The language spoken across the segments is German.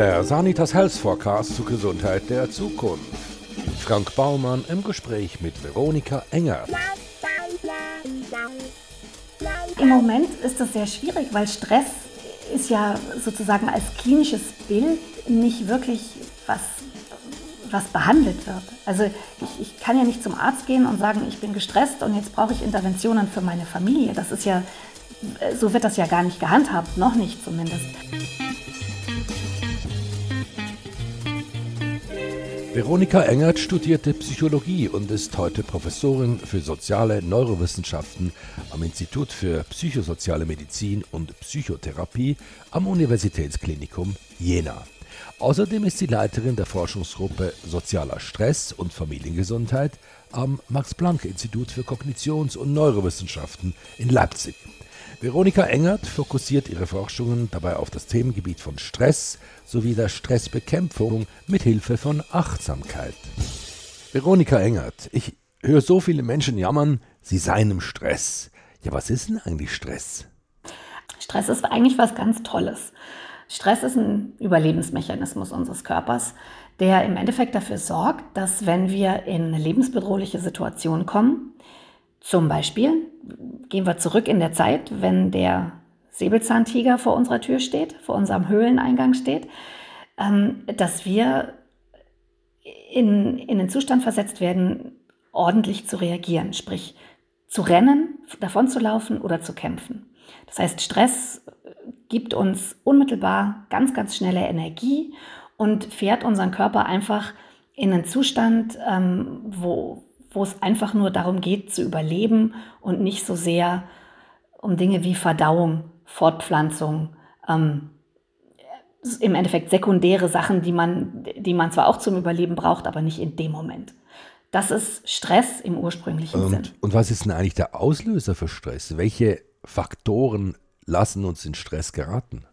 Der Sanitas Health Forecast zur Gesundheit der Zukunft. Frank Baumann im Gespräch mit Veronika Enger. Im Moment ist das sehr schwierig, weil Stress ist ja sozusagen als klinisches Bild nicht wirklich was, was behandelt wird. Also ich, ich kann ja nicht zum Arzt gehen und sagen, ich bin gestresst und jetzt brauche ich Interventionen für meine Familie. Das ist ja, so wird das ja gar nicht gehandhabt, noch nicht zumindest. Veronika Engert studierte Psychologie und ist heute Professorin für soziale Neurowissenschaften am Institut für psychosoziale Medizin und Psychotherapie am Universitätsklinikum Jena. Außerdem ist sie Leiterin der Forschungsgruppe Sozialer Stress und Familiengesundheit am Max-Planck-Institut für Kognitions- und Neurowissenschaften in Leipzig. Veronika Engert fokussiert ihre Forschungen dabei auf das Themengebiet von Stress sowie der Stressbekämpfung mit Hilfe von Achtsamkeit. Veronika Engert, ich höre so viele Menschen jammern, sie seien im Stress. Ja, was ist denn eigentlich Stress? Stress ist eigentlich was ganz Tolles. Stress ist ein Überlebensmechanismus unseres Körpers, der im Endeffekt dafür sorgt, dass wenn wir in eine lebensbedrohliche Situation kommen, zum Beispiel gehen wir zurück in der Zeit, wenn der Säbelzahntiger vor unserer Tür steht, vor unserem Höhleneingang steht, ähm, dass wir in, in den Zustand versetzt werden, ordentlich zu reagieren, sprich zu rennen, davon zu laufen oder zu kämpfen. Das heißt, Stress gibt uns unmittelbar ganz, ganz schnelle Energie und fährt unseren Körper einfach in einen Zustand, ähm, wo, wo es einfach nur darum geht, zu überleben und nicht so sehr um Dinge wie Verdauung, Fortpflanzung, ähm, im Endeffekt sekundäre Sachen, die man, die man zwar auch zum Überleben braucht, aber nicht in dem Moment. Das ist Stress im ursprünglichen und, Sinn. Und was ist denn eigentlich der Auslöser für Stress? Welche Faktoren lassen uns in Stress geraten?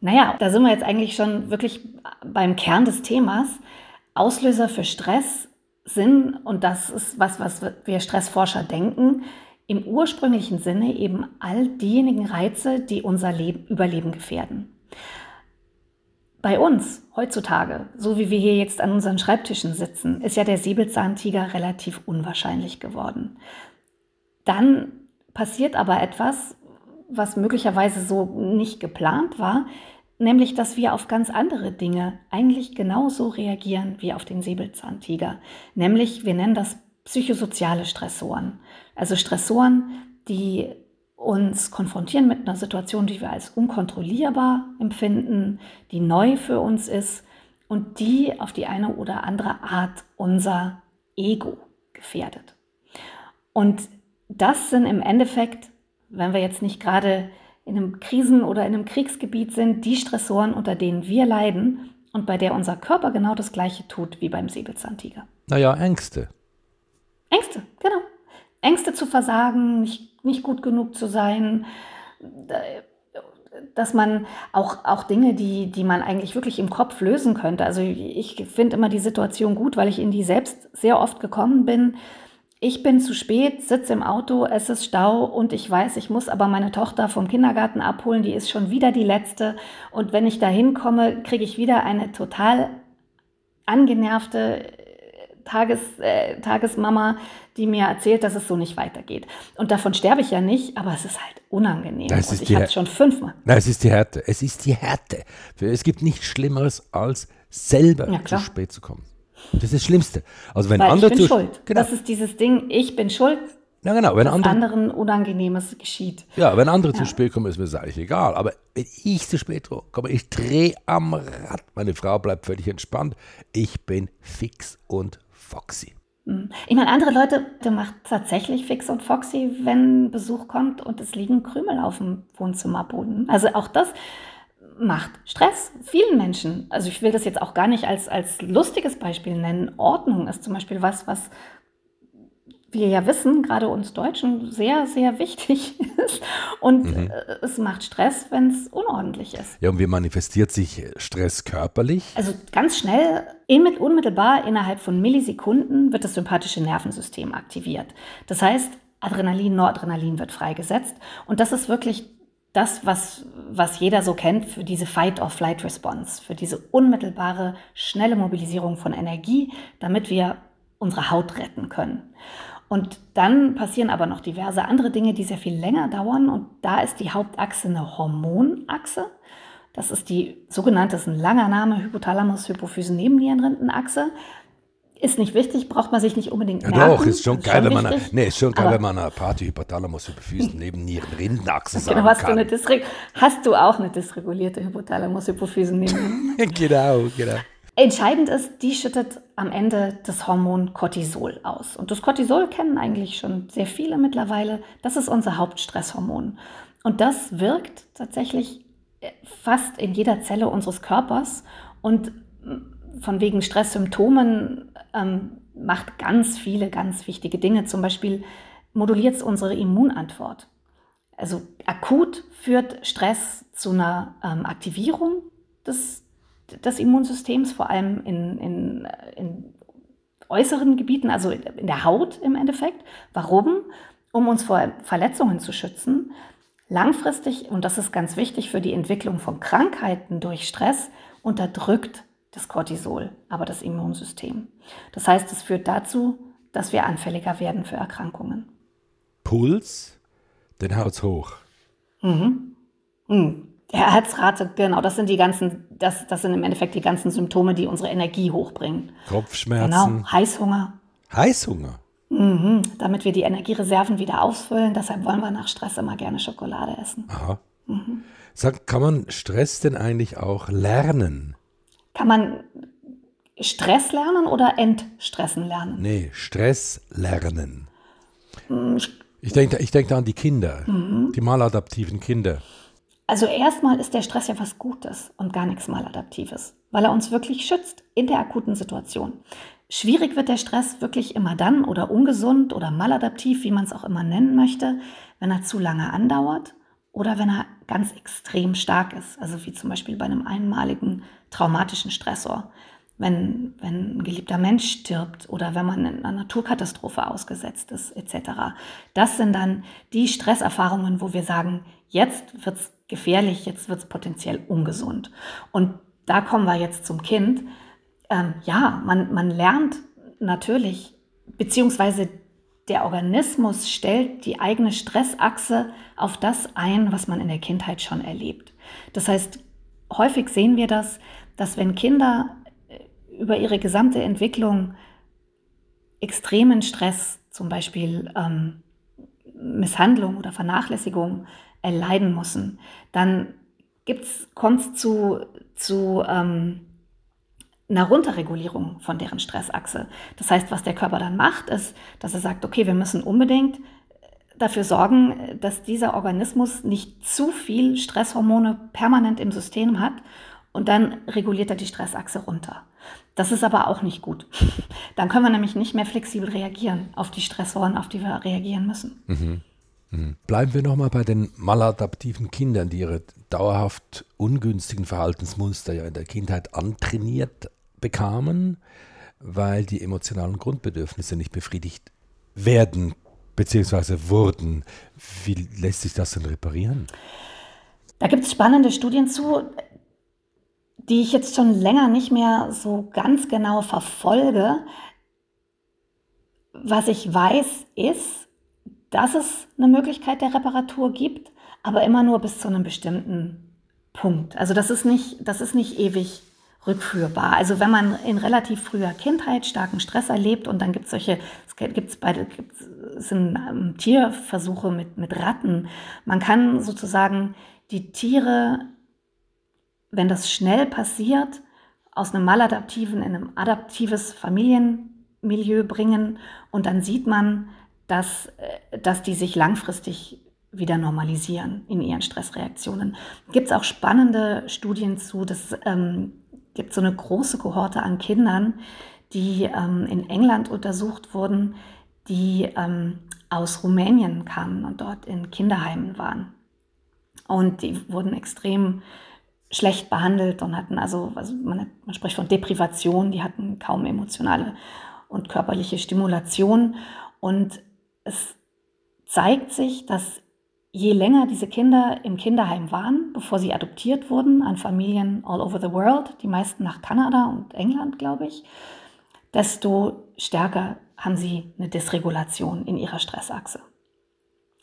Naja, da sind wir jetzt eigentlich schon wirklich beim Kern des Themas. Auslöser für Stress sind, und das ist was, was wir Stressforscher denken, im ursprünglichen Sinne eben all diejenigen Reize, die unser Leben, Überleben gefährden. Bei uns heutzutage, so wie wir hier jetzt an unseren Schreibtischen sitzen, ist ja der Säbelzahntiger relativ unwahrscheinlich geworden. Dann passiert aber etwas, was möglicherweise so nicht geplant war, nämlich dass wir auf ganz andere Dinge eigentlich genauso reagieren wie auf den Säbelzahntiger. Nämlich, wir nennen das psychosoziale Stressoren. Also Stressoren, die uns konfrontieren mit einer Situation, die wir als unkontrollierbar empfinden, die neu für uns ist und die auf die eine oder andere Art unser Ego gefährdet. Und das sind im Endeffekt, wenn wir jetzt nicht gerade in einem Krisen- oder in einem Kriegsgebiet sind, die Stressoren, unter denen wir leiden und bei der unser Körper genau das Gleiche tut wie beim Säbelzahntiger. Naja, Ängste. Ängste, genau. Ängste zu versagen, nicht, nicht gut genug zu sein, dass man auch, auch Dinge, die, die man eigentlich wirklich im Kopf lösen könnte. Also ich finde immer die Situation gut, weil ich in die selbst sehr oft gekommen bin, ich bin zu spät, sitze im Auto, es ist Stau und ich weiß, ich muss aber meine Tochter vom Kindergarten abholen, die ist schon wieder die letzte. Und wenn ich da hinkomme, kriege ich wieder eine total angenervte Tages, äh, Tagesmama, die mir erzählt, dass es so nicht weitergeht. Und davon sterbe ich ja nicht, aber es ist halt unangenehm. Das und ich habe es schon fünfmal. Nein, es ist die Härte. Es ist die Härte. Es gibt nichts Schlimmeres, als selber ja, zu spät zu kommen. Das ist das Schlimmste. Also wenn Weil andere ich bin zu, schuld. Genau. Das ist dieses Ding, ich bin schuld. Ja, genau. Wenn andere, anderen Unangenehmes geschieht. Ja, wenn andere ja. zu spät kommen, ist mir das eigentlich egal. Aber wenn ich zu spät komme, ich drehe am Rad. Meine Frau bleibt völlig entspannt. Ich bin fix und foxy. Hm. Ich meine, andere Leute, der macht tatsächlich fix und foxy, wenn Besuch kommt und es liegen Krümel auf dem Wohnzimmerboden. Also auch das macht Stress vielen Menschen. Also ich will das jetzt auch gar nicht als, als lustiges Beispiel nennen. Ordnung ist zum Beispiel was, was wir ja wissen, gerade uns Deutschen, sehr, sehr wichtig ist. Und mhm. es macht Stress, wenn es unordentlich ist. Ja, und wie manifestiert sich Stress körperlich? Also ganz schnell, unmittelbar innerhalb von Millisekunden wird das sympathische Nervensystem aktiviert. Das heißt, Adrenalin, Noradrenalin wird freigesetzt. Und das ist wirklich das, was, was jeder so kennt für diese Fight-or-Flight-Response, für diese unmittelbare, schnelle Mobilisierung von Energie, damit wir unsere Haut retten können. Und dann passieren aber noch diverse andere Dinge, die sehr viel länger dauern. Und da ist die Hauptachse eine Hormonachse. Das ist die sogenannte, das ist ein langer Name, Hypothalamus-Hypophysen-Nebennierenrindenachse. Ist nicht wichtig, braucht man sich nicht unbedingt merken. Ja, doch, ist schon geil, wenn man, nee, ist schon geil, wenn man eine Party Hypothalamus Hypophysen neben Nierenrindenachse sagen genau, hast kann. Du eine hast du auch eine dysregulierte Hypothalamus Hypophysen neben Genau, genau. Entscheidend ist, die schüttet am Ende das Hormon Cortisol aus. Und das Cortisol kennen eigentlich schon sehr viele mittlerweile. Das ist unser Hauptstresshormon. Und das wirkt tatsächlich äh, fast in jeder Zelle unseres Körpers und mm, von wegen Stresssymptomen ähm, macht ganz viele ganz wichtige Dinge. Zum Beispiel moduliert es unsere Immunantwort. Also akut führt Stress zu einer ähm, Aktivierung des des Immunsystems, vor allem in, in, in äußeren Gebieten, also in der Haut im Endeffekt. Warum? Um uns vor Verletzungen zu schützen. Langfristig, und das ist ganz wichtig für die Entwicklung von Krankheiten durch Stress, unterdrückt das Cortisol, aber das Immunsystem. Das heißt, es führt dazu, dass wir anfälliger werden für Erkrankungen. Puls, den haut's hoch. Mhm. Mhm. Herzrate, genau, das sind die ganzen, das, das sind im Endeffekt die ganzen Symptome, die unsere Energie hochbringen. Kopfschmerzen. Genau, Heißhunger. Heißhunger? Mhm, damit wir die Energiereserven wieder ausfüllen. Deshalb wollen wir nach Stress immer gerne Schokolade essen. Aha. Mhm. Sag, kann man Stress denn eigentlich auch lernen? Kann man Stress lernen oder Entstressen lernen? Nee, Stress lernen. Mhm. Ich denke ich denk da an die Kinder, mhm. die maladaptiven Kinder. Also erstmal ist der Stress ja was Gutes und gar nichts Maladaptives, weil er uns wirklich schützt in der akuten Situation. Schwierig wird der Stress wirklich immer dann oder ungesund oder maladaptiv, wie man es auch immer nennen möchte, wenn er zu lange andauert oder wenn er ganz extrem stark ist, also wie zum Beispiel bei einem einmaligen traumatischen Stressor, wenn, wenn ein geliebter Mensch stirbt oder wenn man in einer Naturkatastrophe ausgesetzt ist, etc. Das sind dann die Stresserfahrungen, wo wir sagen, jetzt wird es gefährlich, jetzt wird es potenziell ungesund. Und da kommen wir jetzt zum Kind. Ähm, ja, man, man lernt natürlich, beziehungsweise der Organismus stellt die eigene Stressachse auf das ein, was man in der Kindheit schon erlebt. Das heißt, häufig sehen wir das, dass wenn Kinder äh, über ihre gesamte Entwicklung extremen Stress, zum Beispiel ähm, Misshandlung oder Vernachlässigung erleiden müssen, dann kommt es zu, zu ähm, einer Runterregulierung von deren Stressachse. Das heißt, was der Körper dann macht, ist, dass er sagt, okay, wir müssen unbedingt dafür sorgen, dass dieser Organismus nicht zu viel Stresshormone permanent im System hat und dann reguliert er die Stressachse runter. Das ist aber auch nicht gut. Dann können wir nämlich nicht mehr flexibel reagieren auf die Stressoren, auf die wir reagieren müssen. Mhm. Bleiben wir nochmal bei den maladaptiven Kindern, die ihre dauerhaft ungünstigen Verhaltensmuster ja in der Kindheit antrainiert bekamen, weil die emotionalen Grundbedürfnisse nicht befriedigt werden bzw. wurden. Wie lässt sich das denn reparieren? Da gibt es spannende Studien zu, die ich jetzt schon länger nicht mehr so ganz genau verfolge. Was ich weiß, ist, dass es eine Möglichkeit der Reparatur gibt, aber immer nur bis zu einem bestimmten Punkt. Also das ist nicht, das ist nicht ewig rückführbar. Also wenn man in relativ früher Kindheit starken Stress erlebt und dann gibt es solche, es gibt's, sind ähm, Tierversuche mit, mit Ratten. Man kann sozusagen die Tiere, wenn das schnell passiert, aus einem maladaptiven in ein adaptives Familienmilieu bringen und dann sieht man, dass, äh, dass die sich langfristig wieder normalisieren in ihren Stressreaktionen. Gibt es auch spannende Studien zu, das ähm, gibt so eine große Kohorte an Kindern, die ähm, in England untersucht wurden, die ähm, aus Rumänien kamen und dort in Kinderheimen waren. Und die wurden extrem schlecht behandelt und hatten also, also man, man spricht von Deprivation, die hatten kaum emotionale und körperliche Stimulation. Und es zeigt sich, dass je länger diese Kinder im Kinderheim waren, bevor sie adoptiert wurden an Familien all over the world, die meisten nach Kanada und England, glaube ich, desto stärker haben sie eine Dysregulation in ihrer Stressachse.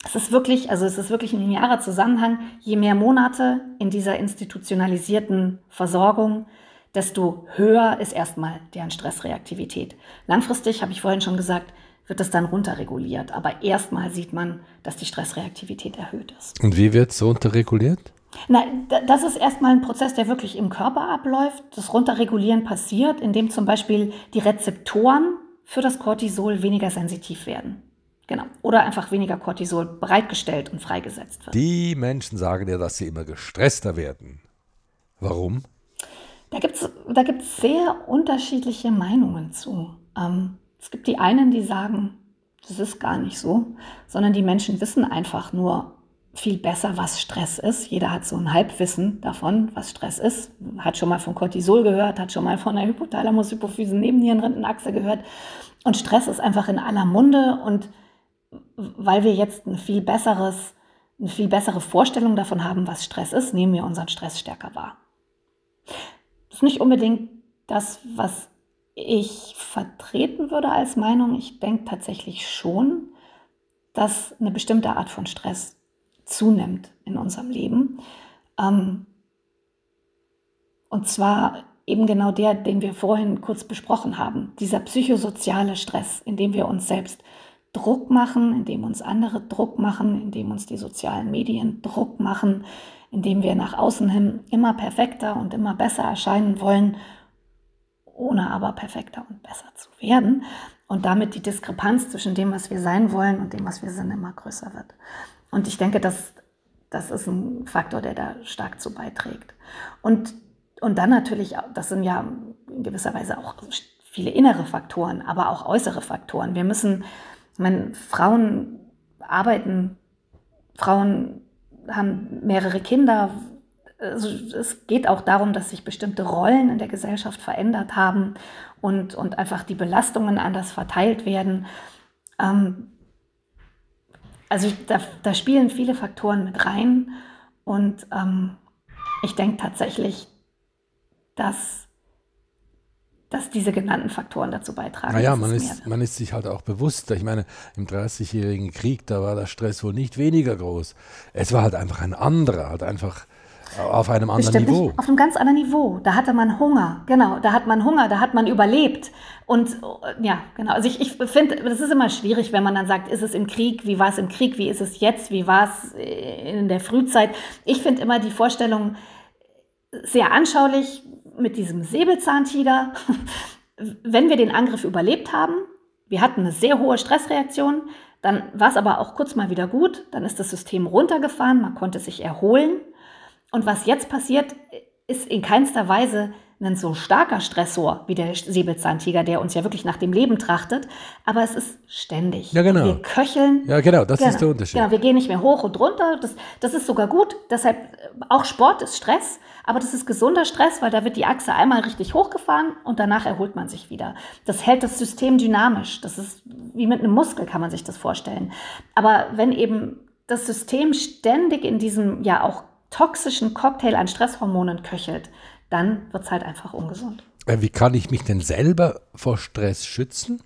Es ist wirklich, also es ist wirklich ein linearer Zusammenhang. Je mehr Monate in dieser institutionalisierten Versorgung, desto höher ist erstmal deren Stressreaktivität. Langfristig, habe ich vorhin schon gesagt, wird das dann runterreguliert. Aber erstmal sieht man, dass die Stressreaktivität erhöht ist. Und wie wird es runterreguliert? Na, das ist erstmal ein Prozess, der wirklich im Körper abläuft. Das Runterregulieren passiert, indem zum Beispiel die Rezeptoren für das Cortisol weniger sensitiv werden. Genau. Oder einfach weniger Cortisol bereitgestellt und freigesetzt wird. Die Menschen sagen ja, dass sie immer gestresster werden. Warum? Da gibt es da gibt's sehr unterschiedliche Meinungen zu. Ähm, es gibt die einen, die sagen, das ist gar nicht so, sondern die Menschen wissen einfach nur viel besser, was Stress ist. Jeder hat so ein Halbwissen davon, was Stress ist. Hat schon mal von Cortisol gehört, hat schon mal von der Hypothalamus-Hypophysen-Nebennierenrindenachse gehört. Und Stress ist einfach in aller Munde. Und weil wir jetzt ein viel besseres, eine viel bessere Vorstellung davon haben, was Stress ist, nehmen wir unseren Stress stärker wahr. Das ist nicht unbedingt das, was ich vertreten würde als Meinung. Ich denke tatsächlich schon, dass eine bestimmte Art von Stress zunimmt in unserem Leben. Ähm, und zwar eben genau der, den wir vorhin kurz besprochen haben, dieser psychosoziale Stress, in dem wir uns selbst Druck machen, in dem uns andere Druck machen, in dem uns die sozialen Medien Druck machen, in dem wir nach außen hin immer perfekter und immer besser erscheinen wollen, ohne aber perfekter und besser zu werden und damit die Diskrepanz zwischen dem, was wir sein wollen und dem, was wir sind, immer größer wird. Und ich denke, das, das ist ein Faktor, der da stark zu beiträgt. Und, und dann natürlich, das sind ja in gewisser Weise auch viele innere Faktoren, aber auch äußere Faktoren. Wir müssen, ich meine, Frauen arbeiten, Frauen haben mehrere Kinder. Also es geht auch darum, dass sich bestimmte Rollen in der Gesellschaft verändert haben und, und einfach die Belastungen anders verteilt werden. Ähm, also da, da, spielen viele Faktoren mit rein und ähm, ich denke tatsächlich, dass, dass diese genannten Faktoren dazu beitragen. Naja, man ist, man ist sich halt auch bewusst. Ich meine, im 30-jährigen Krieg, da war der Stress wohl nicht weniger groß. Es war halt einfach ein anderer, halt einfach auf einem anderen Bestimmt Niveau. Nicht, auf einem ganz anderen Niveau. Da hatte man Hunger, genau. Da hat man Hunger, da hat man überlebt. Und ja, genau. Also ich, ich finde, das ist immer schwierig, wenn man dann sagt, ist es im Krieg, wie war es im Krieg, wie ist es jetzt, wie war es in der Frühzeit. Ich finde immer die Vorstellung sehr anschaulich mit diesem Säbelzahntiger. wenn wir den Angriff überlebt haben, wir hatten eine sehr hohe Stressreaktion, dann war es aber auch kurz mal wieder gut, dann ist das System runtergefahren, man konnte sich erholen und was jetzt passiert, ist in keinster Weise ein so starker Stressor wie der Säbelzahntiger, der uns ja wirklich nach dem Leben trachtet, aber es ist ständig. Ja, genau. Wir köcheln. Ja, genau, das genau, ist der Unterschied. Genau, wir gehen nicht mehr hoch und runter. Das, das ist sogar gut. Deshalb, äh, auch Sport ist Stress, aber das ist gesunder Stress, weil da wird die Achse einmal richtig hochgefahren und danach erholt man sich wieder. Das hält das System dynamisch. Das ist wie mit einem Muskel, kann man sich das vorstellen. Aber wenn eben das System ständig in diesem ja auch toxischen Cocktail an Stresshormonen köchelt, dann wird es halt einfach ungesund. Äh, wie kann ich mich denn selber vor Stress schützen?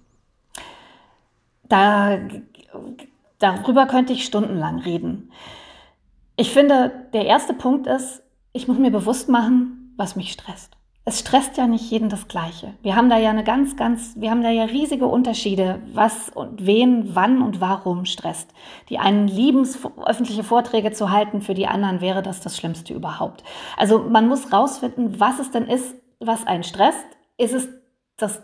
Da, darüber könnte ich stundenlang reden. Ich finde, der erste Punkt ist, ich muss mir bewusst machen, was mich stresst es stresst ja nicht jeden das Gleiche. Wir haben da ja eine ganz, ganz, wir haben da ja riesige Unterschiede, was und wen, wann und warum stresst. Die einen lieben es, öffentliche Vorträge zu halten, für die anderen wäre das das Schlimmste überhaupt. Also man muss rausfinden, was es denn ist, was einen stresst. Ist es das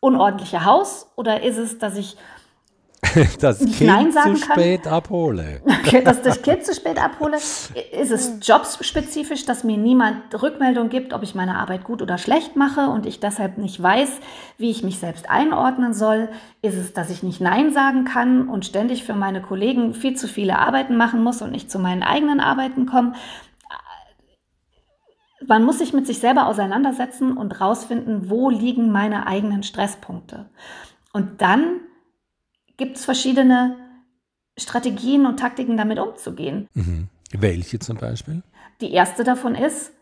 unordentliche Haus oder ist es, dass ich das Kind Nein sagen zu spät kann. abhole. dass das Kind zu spät abhole. Ist es jobspezifisch, dass mir niemand Rückmeldung gibt, ob ich meine Arbeit gut oder schlecht mache und ich deshalb nicht weiß, wie ich mich selbst einordnen soll? Ist es, dass ich nicht Nein sagen kann und ständig für meine Kollegen viel zu viele Arbeiten machen muss und nicht zu meinen eigenen Arbeiten komme? Man muss sich mit sich selber auseinandersetzen und rausfinden, wo liegen meine eigenen Stresspunkte. Und dann gibt es verschiedene Strategien und Taktiken damit umzugehen. Mhm. Welche zum Beispiel? Die erste davon ist,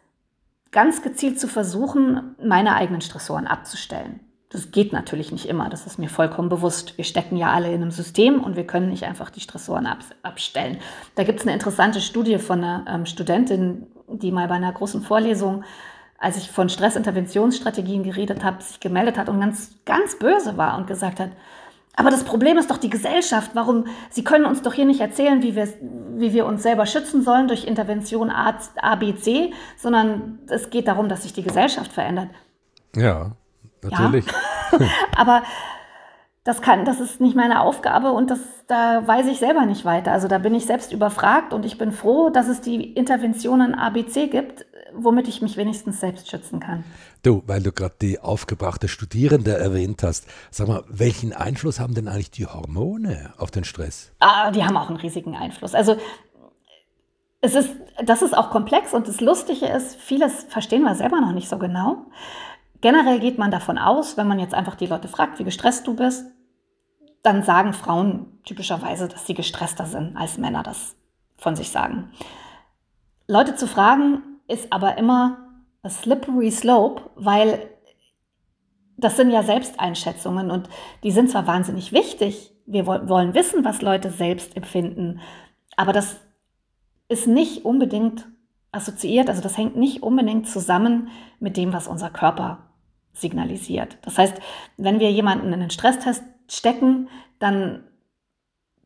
ganz gezielt zu versuchen, meine eigenen Stressoren abzustellen. Das geht natürlich nicht immer, das ist mir vollkommen bewusst. Wir stecken ja alle in einem System und wir können nicht einfach die Stressoren ab, abstellen. Da gibt es eine interessante Studie von einer ähm, Studentin, die mal bei einer großen Vorlesung, als ich von Stressinterventionsstrategien geredet habe, sich gemeldet hat und ganz, ganz böse war und gesagt hat, aber das Problem ist doch die Gesellschaft. Warum? Sie können uns doch hier nicht erzählen, wie wir, wie wir uns selber schützen sollen durch Intervention A, A, B, C, sondern es geht darum, dass sich die Gesellschaft verändert. Ja, natürlich. Ja. Aber das kann, das ist nicht meine Aufgabe und das, da weiß ich selber nicht weiter. Also da bin ich selbst überfragt und ich bin froh, dass es die Interventionen ABC gibt, womit ich mich wenigstens selbst schützen kann. Du, weil du gerade die aufgebrachte Studierende erwähnt hast, sag mal, welchen Einfluss haben denn eigentlich die Hormone auf den Stress? Ah, die haben auch einen riesigen Einfluss. Also es ist, das ist auch komplex und das Lustige ist, vieles verstehen wir selber noch nicht so genau. Generell geht man davon aus, wenn man jetzt einfach die Leute fragt, wie gestresst du bist, dann sagen Frauen typischerweise, dass sie gestresster sind, als Männer das von sich sagen. Leute zu fragen ist aber immer a slippery slope, weil das sind ja Selbsteinschätzungen und die sind zwar wahnsinnig wichtig, wir wollen wissen, was Leute selbst empfinden, aber das ist nicht unbedingt assoziiert, also das hängt nicht unbedingt zusammen mit dem, was unser Körper signalisiert. Das heißt, wenn wir jemanden in einen Stresstest stecken, dann,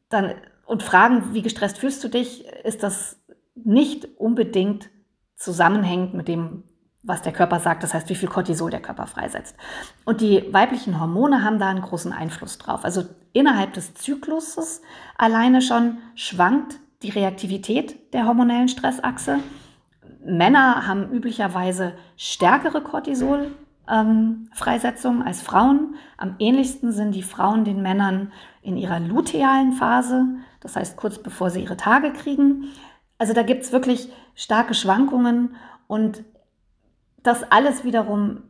dann und fragen, wie gestresst fühlst du dich, ist das nicht unbedingt zusammenhängend mit dem, was der Körper sagt, das heißt, wie viel Cortisol der Körper freisetzt. Und die weiblichen Hormone haben da einen großen Einfluss drauf. Also innerhalb des Zykluses alleine schon schwankt die Reaktivität der hormonellen Stressachse. Männer haben üblicherweise stärkere Cortisol ähm, Freisetzung als Frauen. Am ähnlichsten sind die Frauen den Männern in ihrer lutealen Phase, das heißt kurz bevor sie ihre Tage kriegen. Also da gibt es wirklich starke Schwankungen und das alles wiederum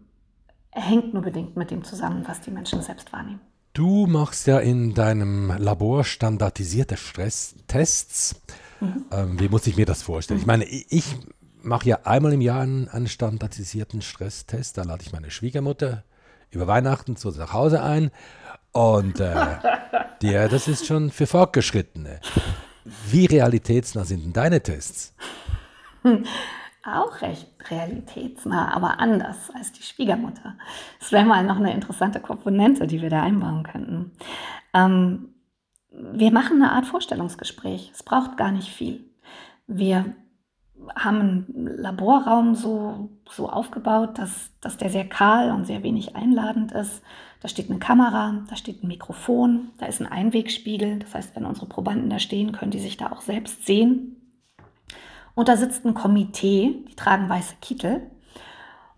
hängt nur bedingt mit dem zusammen, was die Menschen selbst wahrnehmen. Du machst ja in deinem Labor standardisierte Stresstests. Mhm. Ähm, wie muss ich mir das vorstellen? Ich meine, ich mache ja einmal im Jahr einen, einen standardisierten Stresstest. Da lade ich meine Schwiegermutter über Weihnachten zu nach Hause ein. Und äh, der, das ist schon für Fortgeschrittene. Wie realitätsnah sind denn deine Tests? Auch recht realitätsnah, aber anders als die Schwiegermutter. Das wäre mal noch eine interessante Komponente, die wir da einbauen könnten. Ähm, wir machen eine Art Vorstellungsgespräch. Es braucht gar nicht viel. Wir haben einen Laborraum so, so aufgebaut, dass, dass der sehr kahl und sehr wenig einladend ist. Da steht eine Kamera, da steht ein Mikrofon, da ist ein Einwegspiegel. Das heißt, wenn unsere Probanden da stehen, können die sich da auch selbst sehen. Und da sitzt ein Komitee, die tragen weiße Kittel.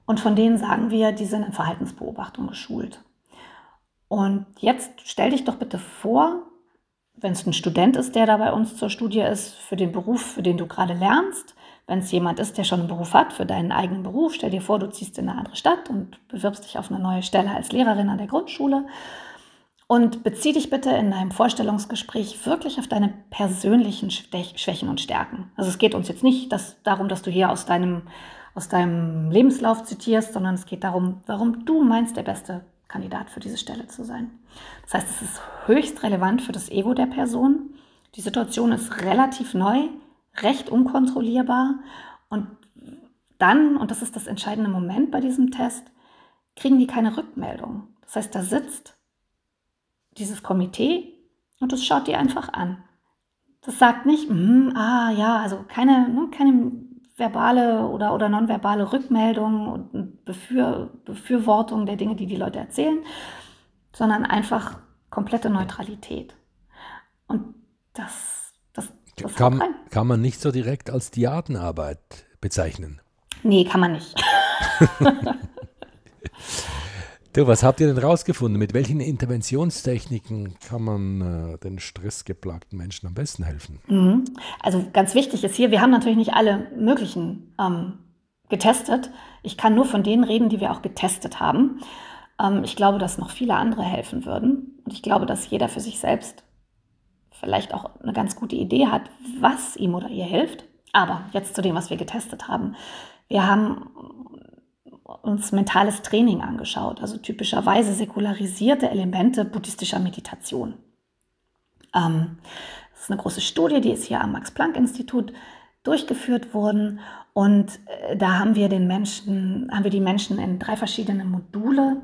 Und von denen sagen wir, die sind in Verhaltensbeobachtung geschult. Und jetzt stell dich doch bitte vor, wenn es ein Student ist, der da bei uns zur Studie ist, für den Beruf, für den du gerade lernst, wenn es jemand ist, der schon einen Beruf hat für deinen eigenen Beruf, stell dir vor, du ziehst in eine andere Stadt und bewirbst dich auf eine neue Stelle als Lehrerin an der Grundschule. Und bezieh dich bitte in deinem Vorstellungsgespräch wirklich auf deine persönlichen Schwächen und Stärken. Also es geht uns jetzt nicht dass, darum, dass du hier aus deinem, aus deinem Lebenslauf zitierst, sondern es geht darum, warum du meinst, der beste Kandidat für diese Stelle zu sein. Das heißt, es ist höchst relevant für das Ego der Person. Die Situation ist relativ neu recht unkontrollierbar. Und dann, und das ist das entscheidende Moment bei diesem Test, kriegen die keine Rückmeldung. Das heißt, da sitzt dieses Komitee und das schaut die einfach an. Das sagt nicht, mm, ah ja, also keine, ne, keine verbale oder, oder nonverbale Rückmeldung und Befür, Befürwortung der Dinge, die die Leute erzählen, sondern einfach komplette Neutralität. Und das kann, kann man nicht so direkt als Diadenarbeit bezeichnen. Nee, kann man nicht. du, was habt ihr denn rausgefunden? Mit welchen Interventionstechniken kann man äh, den stressgeplagten Menschen am besten helfen? Mhm. Also ganz wichtig ist hier, wir haben natürlich nicht alle möglichen ähm, getestet. Ich kann nur von denen reden, die wir auch getestet haben. Ähm, ich glaube, dass noch viele andere helfen würden. Und ich glaube, dass jeder für sich selbst vielleicht auch eine ganz gute Idee hat, was ihm oder ihr hilft. Aber jetzt zu dem, was wir getestet haben. Wir haben uns mentales Training angeschaut, also typischerweise säkularisierte Elemente buddhistischer Meditation. Ähm, das ist eine große Studie, die ist hier am Max-Planck-Institut durchgeführt worden. Und äh, da haben wir den Menschen, haben wir die Menschen in drei verschiedene Module,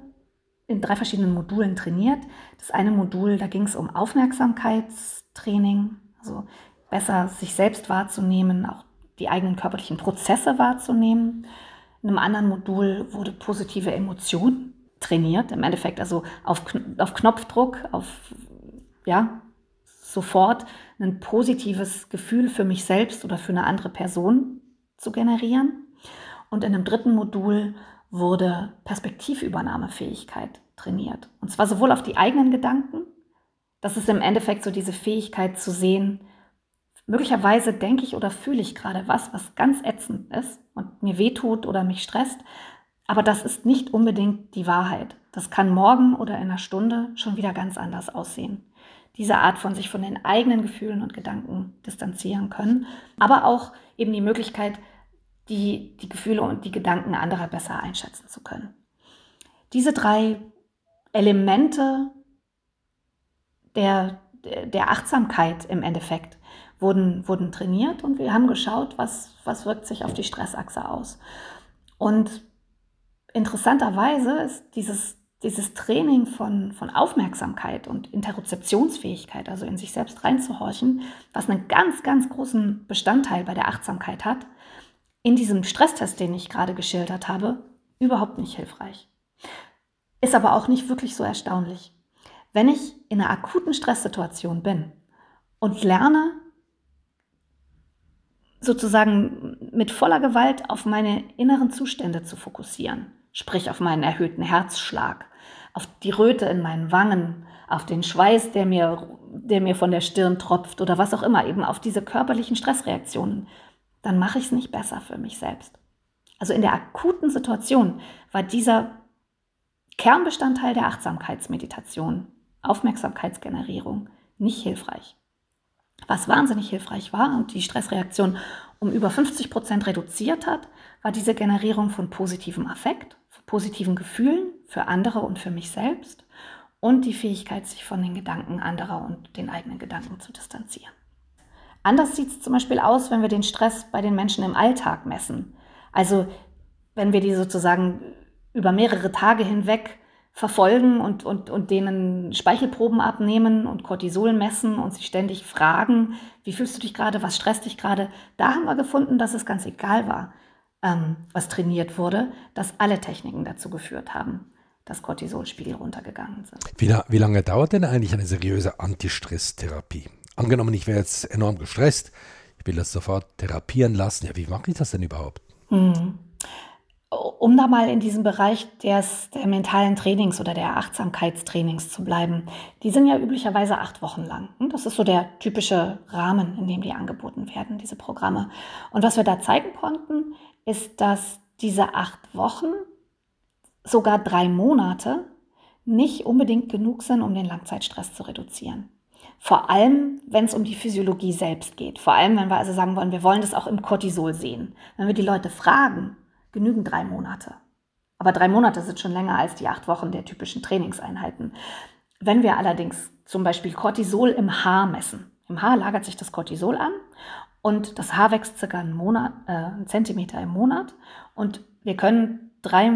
in drei verschiedenen Modulen trainiert. Das eine Modul, da ging es um Aufmerksamkeitstraining, also besser sich selbst wahrzunehmen, auch die eigenen körperlichen Prozesse wahrzunehmen. In einem anderen Modul wurde positive Emotion trainiert, im Endeffekt also auf, auf Knopfdruck, auf ja, sofort ein positives Gefühl für mich selbst oder für eine andere Person zu generieren. Und in einem dritten Modul wurde Perspektivübernahmefähigkeit trainiert. Und zwar sowohl auf die eigenen Gedanken, das ist im Endeffekt so diese Fähigkeit zu sehen, möglicherweise denke ich oder fühle ich gerade was, was ganz ätzend ist und mir wehtut oder mich stresst, aber das ist nicht unbedingt die Wahrheit. Das kann morgen oder in einer Stunde schon wieder ganz anders aussehen diese Art von sich von den eigenen Gefühlen und Gedanken distanzieren können, aber auch eben die Möglichkeit, die, die Gefühle und die Gedanken anderer besser einschätzen zu können. Diese drei Elemente der, der Achtsamkeit im Endeffekt wurden, wurden trainiert und wir haben geschaut, was, was wirkt sich auf die Stressachse aus. Und interessanterweise ist dieses dieses Training von, von Aufmerksamkeit und Interozeptionsfähigkeit, also in sich selbst reinzuhorchen, was einen ganz, ganz großen Bestandteil bei der Achtsamkeit hat, in diesem Stresstest, den ich gerade geschildert habe, überhaupt nicht hilfreich. Ist aber auch nicht wirklich so erstaunlich. Wenn ich in einer akuten Stresssituation bin und lerne, sozusagen mit voller Gewalt auf meine inneren Zustände zu fokussieren, sprich auf meinen erhöhten Herzschlag, auf die Röte in meinen Wangen, auf den Schweiß, der mir, der mir von der Stirn tropft oder was auch immer, eben auf diese körperlichen Stressreaktionen, dann mache ich es nicht besser für mich selbst. Also in der akuten Situation war dieser Kernbestandteil der Achtsamkeitsmeditation, Aufmerksamkeitsgenerierung, nicht hilfreich. Was wahnsinnig hilfreich war und die Stressreaktion um über 50 Prozent reduziert hat, war diese Generierung von positivem Affekt, positiven Gefühlen für andere und für mich selbst und die Fähigkeit, sich von den Gedanken anderer und den eigenen Gedanken zu distanzieren. Anders sieht es zum Beispiel aus, wenn wir den Stress bei den Menschen im Alltag messen. Also wenn wir die sozusagen über mehrere Tage hinweg verfolgen und, und, und denen Speichelproben abnehmen und Cortisol messen und sie ständig fragen, wie fühlst du dich gerade, was stresst dich gerade, da haben wir gefunden, dass es ganz egal war, ähm, was trainiert wurde, dass alle Techniken dazu geführt haben, dass Cortisolspiegel runtergegangen sind. Wie, wie lange dauert denn eigentlich eine seriöse Antistresstherapie? Angenommen, ich wäre jetzt enorm gestresst, ich will das sofort therapieren lassen. Ja, wie mache ich das denn überhaupt? Hm. Um da mal in diesem Bereich des, der mentalen Trainings oder der Achtsamkeitstrainings zu bleiben, die sind ja üblicherweise acht Wochen lang. Das ist so der typische Rahmen, in dem die angeboten werden, diese Programme. Und was wir da zeigen konnten, ist, dass diese acht Wochen, sogar drei Monate, nicht unbedingt genug sind, um den Langzeitstress zu reduzieren. Vor allem, wenn es um die Physiologie selbst geht. Vor allem, wenn wir also sagen wollen, wir wollen das auch im Cortisol sehen. Wenn wir die Leute fragen, genügen drei Monate. Aber drei Monate sind schon länger als die acht Wochen der typischen Trainingseinheiten. Wenn wir allerdings zum Beispiel Cortisol im Haar messen, im Haar lagert sich das Cortisol an und das Haar wächst circa einen, Monat, äh, einen Zentimeter im Monat. Und wir können drei,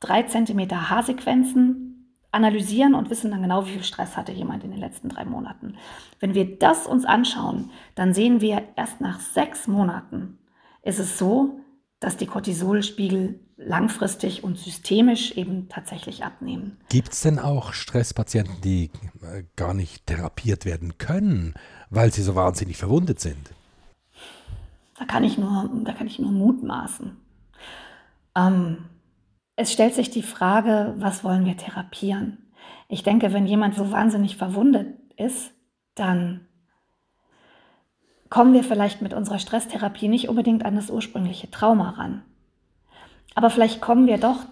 drei Zentimeter Haarsequenzen analysieren und wissen dann genau, wie viel Stress hatte jemand in den letzten drei Monaten. Wenn wir das uns anschauen, dann sehen wir erst nach sechs Monaten ist es so, dass die Cortisolspiegel langfristig und systemisch eben tatsächlich abnehmen. Gibt es denn auch Stresspatienten, die äh, gar nicht therapiert werden können, weil sie so wahnsinnig verwundet sind? Da kann ich nur, da kann ich nur mutmaßen. Ähm, es stellt sich die Frage, was wollen wir therapieren? Ich denke, wenn jemand so wahnsinnig verwundet ist, dann kommen wir vielleicht mit unserer Stresstherapie nicht unbedingt an das ursprüngliche Trauma ran. Aber vielleicht kommen wir doch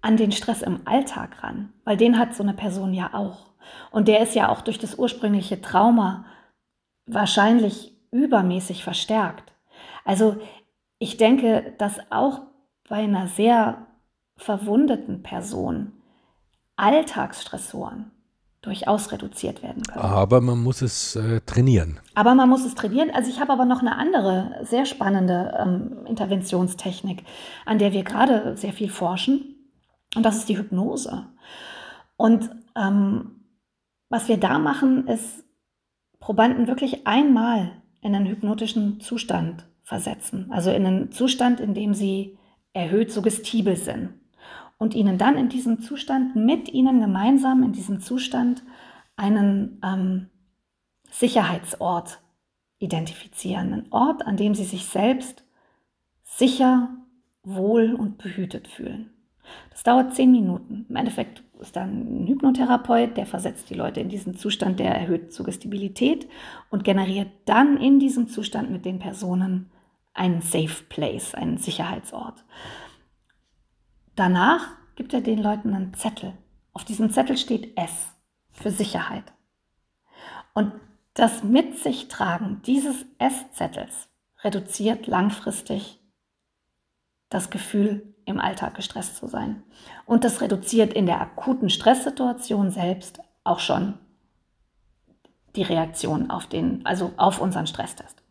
an den Stress im Alltag ran, weil den hat so eine Person ja auch. Und der ist ja auch durch das ursprüngliche Trauma wahrscheinlich übermäßig verstärkt. Also ich denke, dass auch bei einer sehr verwundeten Person Alltagsstressoren durchaus reduziert werden können. Aber man muss es äh, trainieren. Aber man muss es trainieren. Also ich habe aber noch eine andere sehr spannende ähm, Interventionstechnik, an der wir gerade sehr viel forschen. Und das ist die Hypnose. Und ähm, was wir da machen, ist Probanden wirklich einmal in einen hypnotischen Zustand versetzen. Also in einen Zustand, in dem sie erhöht suggestibel sind und ihnen dann in diesem Zustand mit ihnen gemeinsam in diesem Zustand einen ähm, Sicherheitsort identifizieren. Einen Ort, an dem sie sich selbst sicher, wohl und behütet fühlen. Das dauert zehn Minuten. Im Endeffekt ist dann ein Hypnotherapeut, der versetzt die Leute in diesen Zustand der erhöhten Suggestibilität und generiert dann in diesem Zustand mit den Personen einen Safe Place, einen Sicherheitsort. Danach gibt er den Leuten einen Zettel. Auf diesem Zettel steht S für Sicherheit. Und das mit sich tragen dieses S-Zettels reduziert langfristig das Gefühl, im Alltag gestresst zu sein. Und das reduziert in der akuten Stresssituation selbst auch schon die Reaktion auf den, also auf unseren Stresstest.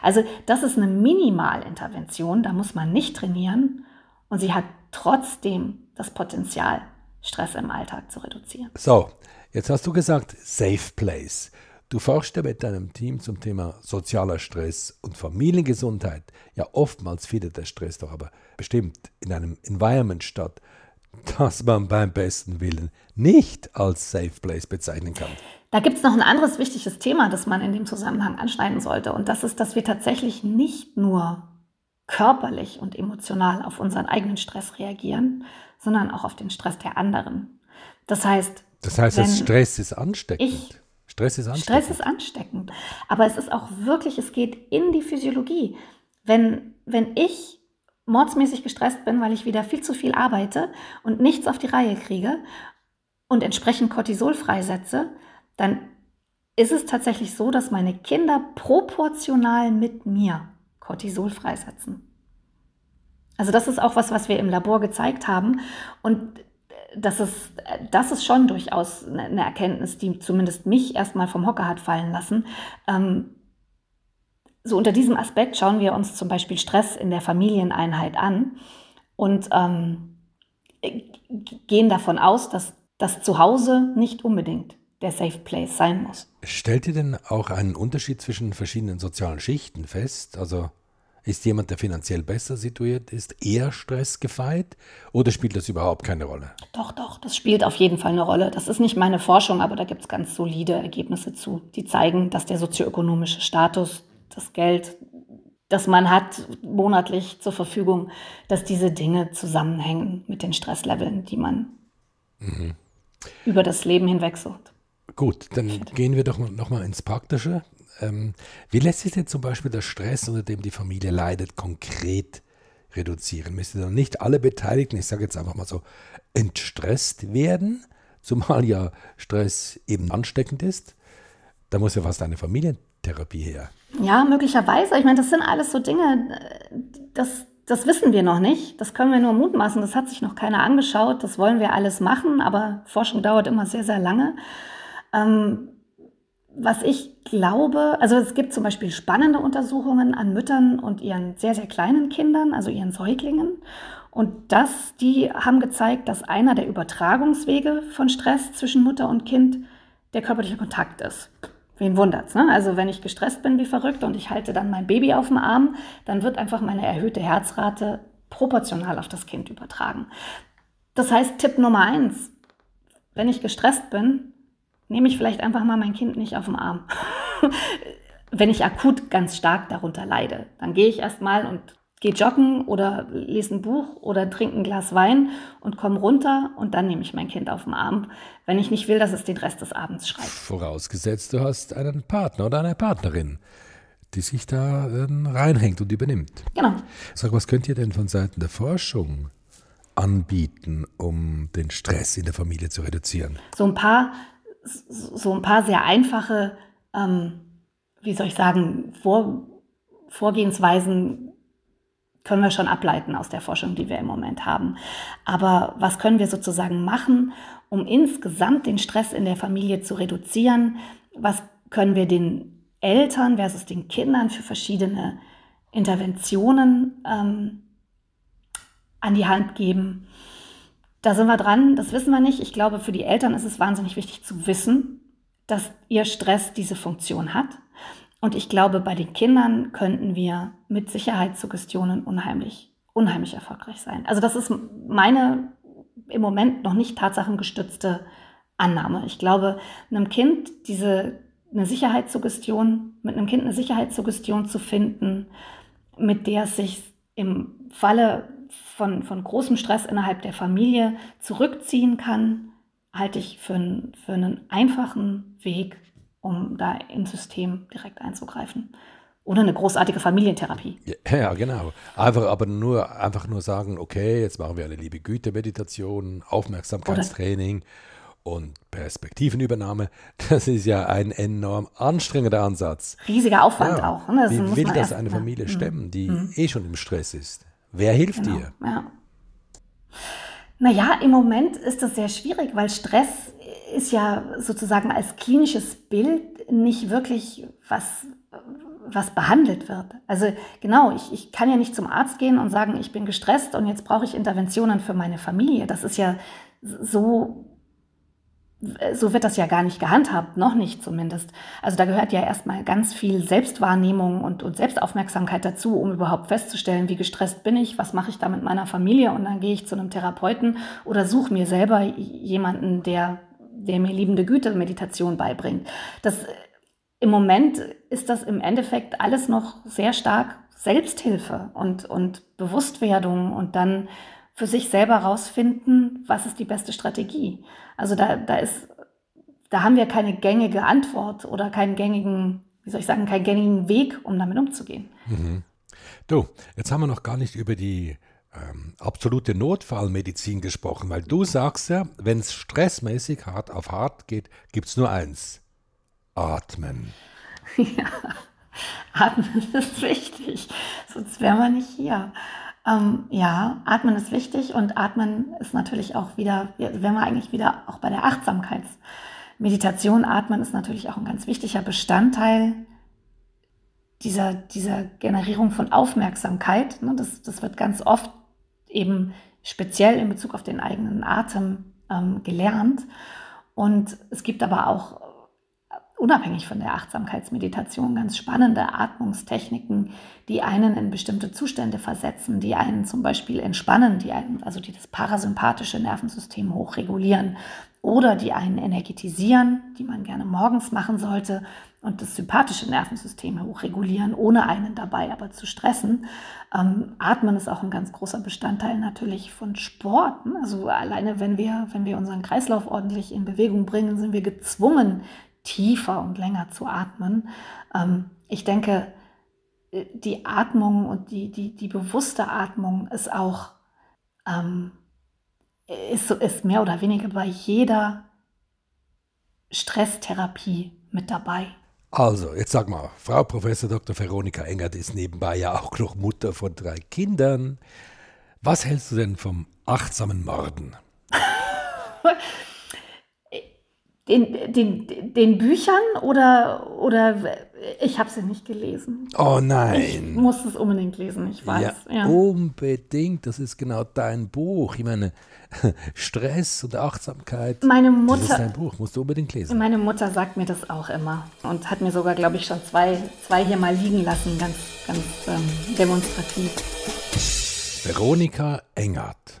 Also das ist eine Minimalintervention, da muss man nicht trainieren und sie hat trotzdem das Potenzial, Stress im Alltag zu reduzieren. So, jetzt hast du gesagt, Safe Place. Du forschst ja mit deinem Team zum Thema sozialer Stress und Familiengesundheit. Ja, oftmals findet der Stress doch aber bestimmt in einem Environment statt, das man beim besten Willen nicht als Safe Place bezeichnen kann. Da gibt es noch ein anderes wichtiges Thema, das man in dem Zusammenhang anschneiden sollte. Und das ist, dass wir tatsächlich nicht nur körperlich und emotional auf unseren eigenen Stress reagieren, sondern auch auf den Stress der anderen. Das heißt, das heißt, das Stress ist ansteckend. Ich, Stress ist ansteckend. Stress ist ansteckend. Aber es ist auch wirklich, es geht in die Physiologie. Wenn, wenn ich mordsmäßig gestresst bin, weil ich wieder viel zu viel arbeite und nichts auf die Reihe kriege und entsprechend Cortisol freisetze, dann ist es tatsächlich so, dass meine Kinder proportional mit mir Cortisol freisetzen. Also das ist auch was, was wir im Labor gezeigt haben. Und das ist, das ist schon durchaus eine Erkenntnis, die zumindest mich erstmal vom Hocker hat fallen lassen. Ähm, so unter diesem Aspekt schauen wir uns zum Beispiel Stress in der Familieneinheit an und ähm, gehen davon aus, dass das Zuhause nicht unbedingt der Safe Place sein muss. Stellt ihr denn auch einen Unterschied zwischen verschiedenen sozialen Schichten fest? Also ist jemand, der finanziell besser situiert ist, eher stressgefeit oder spielt das überhaupt keine Rolle? Doch, doch, das spielt auf jeden Fall eine Rolle. Das ist nicht meine Forschung, aber da gibt es ganz solide Ergebnisse zu, die zeigen, dass der sozioökonomische Status, das Geld, das man hat monatlich zur Verfügung, dass diese Dinge zusammenhängen mit den Stressleveln, die man mhm. über das Leben hinweg sucht. Gut, dann gehen wir doch noch mal ins Praktische. Ähm, wie lässt sich denn zum Beispiel der Stress, unter dem die Familie leidet, konkret reduzieren? Müssen dann nicht alle Beteiligten, ich sage jetzt einfach mal so, entstresst werden, zumal ja Stress eben ansteckend ist? Da muss ja fast eine Familientherapie her. Ja, möglicherweise. Ich meine, das sind alles so Dinge, das, das wissen wir noch nicht. Das können wir nur mutmaßen. Das hat sich noch keiner angeschaut. Das wollen wir alles machen, aber Forschung dauert immer sehr, sehr lange. Ähm, was ich glaube, also es gibt zum Beispiel spannende Untersuchungen an Müttern und ihren sehr, sehr kleinen Kindern, also ihren Säuglingen. Und das, die haben gezeigt, dass einer der Übertragungswege von Stress zwischen Mutter und Kind der körperliche Kontakt ist. Wen wundert's, ne? Also wenn ich gestresst bin wie verrückt und ich halte dann mein Baby auf dem Arm, dann wird einfach meine erhöhte Herzrate proportional auf das Kind übertragen. Das heißt, Tipp Nummer eins, wenn ich gestresst bin, nehme ich vielleicht einfach mal mein Kind nicht auf den Arm. Wenn ich akut ganz stark darunter leide, dann gehe ich erstmal und gehe joggen oder lese ein Buch oder trinke ein Glas Wein und komme runter und dann nehme ich mein Kind auf den Arm, wenn ich nicht will, dass es den Rest des Abends schreit. Vorausgesetzt, du hast einen Partner oder eine Partnerin, die sich da äh, reinhängt und übernimmt. Genau. Sag, was könnt ihr denn von Seiten der Forschung anbieten, um den Stress in der Familie zu reduzieren? So ein paar so ein paar sehr einfache ähm, wie soll ich sagen, Vor Vorgehensweisen können wir schon ableiten aus der Forschung, die wir im Moment haben. Aber was können wir sozusagen machen, um insgesamt den Stress in der Familie zu reduzieren? Was können wir den Eltern versus den Kindern für verschiedene Interventionen ähm, an die Hand geben? Da sind wir dran, das wissen wir nicht. Ich glaube, für die Eltern ist es wahnsinnig wichtig zu wissen, dass ihr Stress diese Funktion hat. Und ich glaube, bei den Kindern könnten wir mit Sicherheitssuggestionen unheimlich, unheimlich erfolgreich sein. Also das ist meine im Moment noch nicht tatsachengestützte Annahme. Ich glaube, einem Kind diese eine Sicherheitssuggestion, mit einem Kind eine Sicherheitssuggestion zu finden, mit der es sich im Falle von, von großem Stress innerhalb der Familie zurückziehen kann, halte ich für, einen, für einen einfachen Weg, um da ins System direkt einzugreifen. Oder eine großartige Familientherapie. Ja, genau. Einfach aber nur, einfach nur sagen, okay, jetzt machen wir eine liebe Güte-Meditation, Aufmerksamkeitstraining Oder und Perspektivenübernahme. Das ist ja ein enorm anstrengender Ansatz. Riesiger Aufwand ja. auch. Ne? Wie will das eine Familie stemmen, die mhm. eh schon im Stress ist? Wer hilft genau. dir? Ja. Naja, im Moment ist das sehr schwierig, weil Stress ist ja sozusagen als klinisches Bild nicht wirklich was, was behandelt wird. Also genau, ich, ich kann ja nicht zum Arzt gehen und sagen, ich bin gestresst und jetzt brauche ich Interventionen für meine Familie. Das ist ja so so wird das ja gar nicht gehandhabt, noch nicht zumindest. Also da gehört ja erstmal ganz viel Selbstwahrnehmung und, und Selbstaufmerksamkeit dazu, um überhaupt festzustellen, wie gestresst bin ich, was mache ich da mit meiner Familie und dann gehe ich zu einem Therapeuten oder suche mir selber jemanden, der, der mir liebende Güte Meditation beibringt. Das, Im Moment ist das im Endeffekt alles noch sehr stark Selbsthilfe und, und Bewusstwerdung und dann für sich selber rausfinden, was ist die beste Strategie. Also da, da ist, da haben wir keine gängige Antwort oder keinen gängigen, wie soll ich sagen, keinen gängigen Weg, um damit umzugehen. Mhm. Du, jetzt haben wir noch gar nicht über die ähm, absolute Notfallmedizin gesprochen, weil du sagst ja, wenn es stressmäßig hart auf hart geht, gibt es nur eins. Atmen. Ja, atmen ist wichtig, sonst wären wir nicht hier. Ähm, ja, Atmen ist wichtig und Atmen ist natürlich auch wieder, wenn wir eigentlich wieder auch bei der Achtsamkeitsmeditation, Atmen ist natürlich auch ein ganz wichtiger Bestandteil dieser, dieser Generierung von Aufmerksamkeit. Ne? Das, das wird ganz oft eben speziell in Bezug auf den eigenen Atem ähm, gelernt. Und es gibt aber auch unabhängig von der Achtsamkeitsmeditation ganz spannende Atmungstechniken, die einen in bestimmte Zustände versetzen, die einen zum Beispiel entspannen, die einen, also die das parasympathische Nervensystem hochregulieren oder die einen energetisieren, die man gerne morgens machen sollte und das sympathische Nervensystem hochregulieren, ohne einen dabei aber zu stressen. Ähm, Atmen ist auch ein ganz großer Bestandteil natürlich von Sport. Also alleine wenn wir, wenn wir unseren Kreislauf ordentlich in Bewegung bringen, sind wir gezwungen, tiefer und länger zu atmen. Ähm, ich denke, äh, die Atmung und die, die, die bewusste Atmung ist auch ähm, ist, ist mehr oder weniger bei jeder Stresstherapie mit dabei. Also, jetzt sag mal, Frau Professor Dr. Veronika Engert ist nebenbei ja auch noch Mutter von drei Kindern. Was hältst du denn vom achtsamen Morden? Den, den, den Büchern oder, oder ich habe sie nicht gelesen. Oh nein. Ich muss es unbedingt lesen, ich weiß. Ja, ja, unbedingt. Das ist genau dein Buch. Ich meine, Stress und Achtsamkeit. Meine Mutter. Das ist dein Buch, musst du unbedingt lesen. Meine Mutter sagt mir das auch immer und hat mir sogar, glaube ich, schon zwei, zwei hier mal liegen lassen, ganz, ganz ähm, demonstrativ. Veronika Engert.